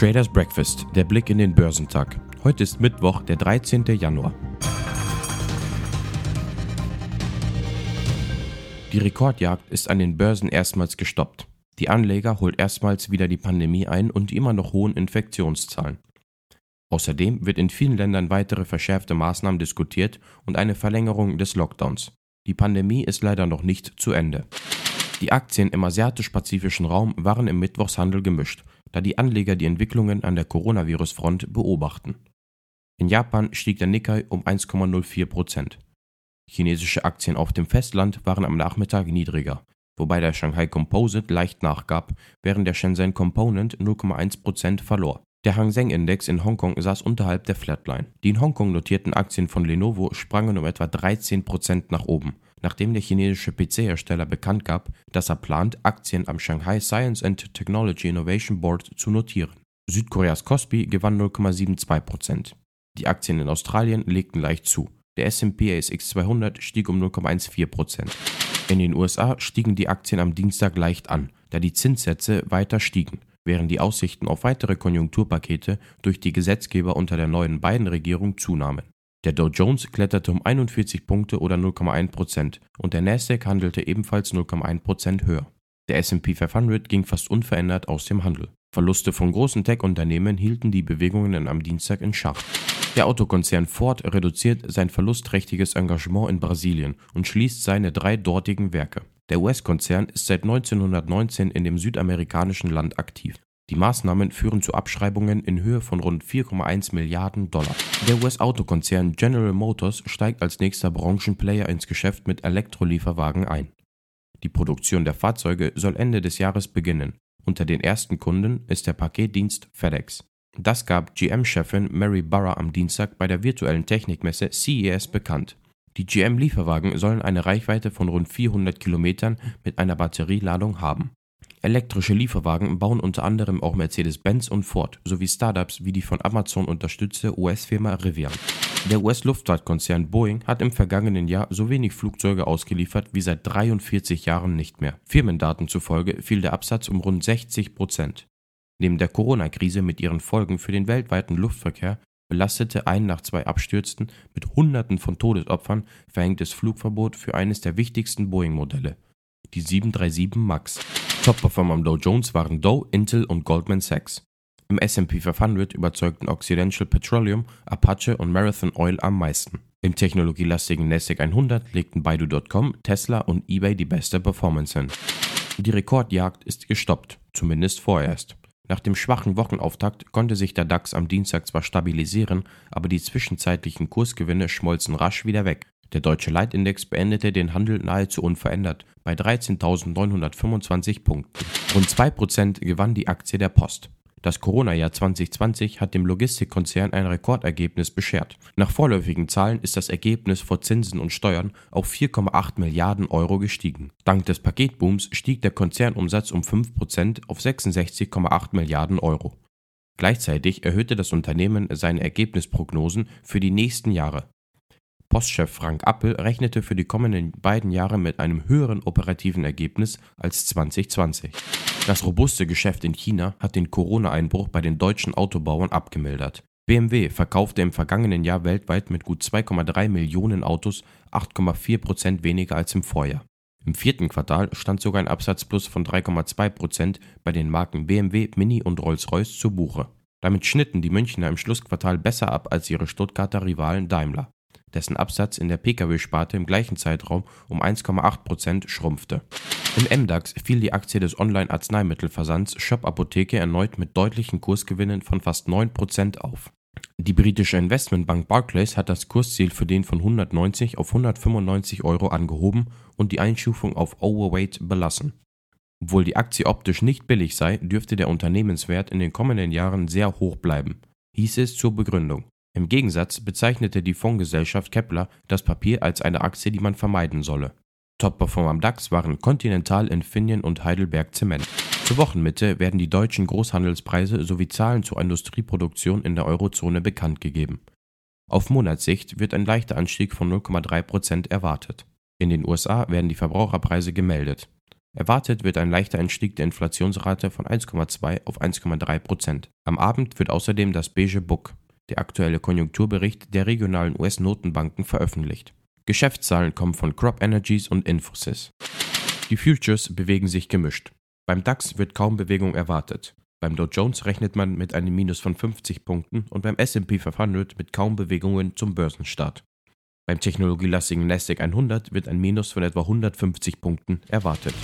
Traders Breakfast, der Blick in den Börsentag. Heute ist Mittwoch, der 13. Januar. Die Rekordjagd ist an den Börsen erstmals gestoppt. Die Anleger holt erstmals wieder die Pandemie ein und die immer noch hohen Infektionszahlen. Außerdem wird in vielen Ländern weitere verschärfte Maßnahmen diskutiert und eine Verlängerung des Lockdowns. Die Pandemie ist leider noch nicht zu Ende. Die Aktien im asiatisch-pazifischen Raum waren im Mittwochshandel gemischt, da die Anleger die Entwicklungen an der Coronavirus-Front beobachten. In Japan stieg der Nikkei um 1,04 Prozent. Chinesische Aktien auf dem Festland waren am Nachmittag niedriger, wobei der Shanghai Composite leicht nachgab, während der Shenzhen Component 0,1 Prozent verlor. Der Hang Seng Index in Hongkong saß unterhalb der Flatline. Die in Hongkong notierten Aktien von Lenovo sprangen um etwa 13 Prozent nach oben, nachdem der chinesische PC-Hersteller bekannt gab, dass er plant, Aktien am Shanghai Science and Technology Innovation Board zu notieren. Südkoreas Kospi gewann 0,72 Prozent. Die Aktien in Australien legten leicht zu. Der S&P ASX 200 stieg um 0,14 Prozent. In den USA stiegen die Aktien am Dienstag leicht an, da die Zinssätze weiter stiegen während die Aussichten auf weitere Konjunkturpakete durch die Gesetzgeber unter der neuen Biden-Regierung zunahmen. Der Dow Jones kletterte um 41 Punkte oder 0,1 Prozent und der Nasdaq handelte ebenfalls 0,1 Prozent höher. Der S&P 500 ging fast unverändert aus dem Handel. Verluste von großen Tech-Unternehmen hielten die Bewegungen am Dienstag in Schach. Der Autokonzern Ford reduziert sein verlustträchtiges Engagement in Brasilien und schließt seine drei dortigen Werke. Der US-Konzern ist seit 1919 in dem südamerikanischen Land aktiv. Die Maßnahmen führen zu Abschreibungen in Höhe von rund 4,1 Milliarden Dollar. Der US-Autokonzern General Motors steigt als nächster Branchenplayer ins Geschäft mit Elektrolieferwagen ein. Die Produktion der Fahrzeuge soll Ende des Jahres beginnen. Unter den ersten Kunden ist der Paketdienst FedEx. Das gab GM-Chefin Mary Barra am Dienstag bei der virtuellen Technikmesse CES bekannt. Die GM-Lieferwagen sollen eine Reichweite von rund 400 Kilometern mit einer Batterieladung haben. Elektrische Lieferwagen bauen unter anderem auch Mercedes-Benz und Ford sowie Startups wie die von Amazon unterstützte US-Firma Rivian. Der US-Luftfahrtkonzern Boeing hat im vergangenen Jahr so wenig Flugzeuge ausgeliefert wie seit 43 Jahren nicht mehr. Firmendaten zufolge fiel der Absatz um rund 60 Prozent. Neben der Corona-Krise mit ihren Folgen für den weltweiten Luftverkehr belastete ein nach zwei Abstürzen mit Hunderten von Todesopfern verhängtes Flugverbot für eines der wichtigsten Boeing-Modelle, die 737 MAX. Top-Performer am Dow Jones waren Dow, Intel und Goldman Sachs. Im S&P 500 überzeugten Occidental Petroleum, Apache und Marathon Oil am meisten. Im technologielastigen Nasdaq 100 legten Baidu.com, Tesla und eBay die beste Performance hin. Die Rekordjagd ist gestoppt, zumindest vorerst. Nach dem schwachen Wochenauftakt konnte sich der DAX am Dienstag zwar stabilisieren, aber die zwischenzeitlichen Kursgewinne schmolzen rasch wieder weg. Der deutsche Leitindex beendete den Handel nahezu unverändert bei 13.925 Punkten. Rund 2% gewann die Aktie der Post. Das Corona-Jahr 2020 hat dem Logistikkonzern ein Rekordergebnis beschert. Nach vorläufigen Zahlen ist das Ergebnis vor Zinsen und Steuern auf 4,8 Milliarden Euro gestiegen. Dank des Paketbooms stieg der Konzernumsatz um 5% auf 66,8 Milliarden Euro. Gleichzeitig erhöhte das Unternehmen seine Ergebnisprognosen für die nächsten Jahre. Postchef Frank Appel rechnete für die kommenden beiden Jahre mit einem höheren operativen Ergebnis als 2020. Das robuste Geschäft in China hat den Corona-Einbruch bei den deutschen Autobauern abgemildert. BMW verkaufte im vergangenen Jahr weltweit mit gut 2,3 Millionen Autos 8,4 Prozent weniger als im Vorjahr. Im vierten Quartal stand sogar ein Absatzplus von 3,2 Prozent bei den Marken BMW, Mini und Rolls-Royce zu Buche. Damit schnitten die Münchner im Schlussquartal besser ab als ihre Stuttgarter Rivalen Daimler dessen Absatz in der Pkw-Sparte im gleichen Zeitraum um 1,8% schrumpfte. Im MDAX fiel die Aktie des Online-Arzneimittelversands Shop Apotheke erneut mit deutlichen Kursgewinnen von fast 9% auf. Die britische Investmentbank Barclays hat das Kursziel für den von 190 auf 195 Euro angehoben und die Einstufung auf Overweight belassen. Obwohl die Aktie optisch nicht billig sei, dürfte der Unternehmenswert in den kommenden Jahren sehr hoch bleiben, hieß es zur Begründung. Im Gegensatz bezeichnete die Fondsgesellschaft Kepler das Papier als eine Aktie, die man vermeiden solle. Top-Performer am DAX waren Continental, Infineon und Heidelberg Zement. Zur Wochenmitte werden die deutschen Großhandelspreise sowie Zahlen zur Industrieproduktion in der Eurozone bekannt gegeben. Auf Monatssicht wird ein leichter Anstieg von 0,3% erwartet. In den USA werden die Verbraucherpreise gemeldet. Erwartet wird ein leichter Anstieg der Inflationsrate von 1,2 auf 1,3% Am Abend wird außerdem das Beige Book, der aktuelle Konjunkturbericht der regionalen US-Notenbanken, veröffentlicht. Geschäftszahlen kommen von Crop Energies und Infosys. Die Futures bewegen sich gemischt. Beim DAX wird kaum Bewegung erwartet. Beim Dow Jones rechnet man mit einem Minus von 50 Punkten und beim S&P 500 mit kaum Bewegungen zum Börsenstart. Beim technologielastigen Nasdaq 100 wird ein Minus von etwa 150 Punkten erwartet.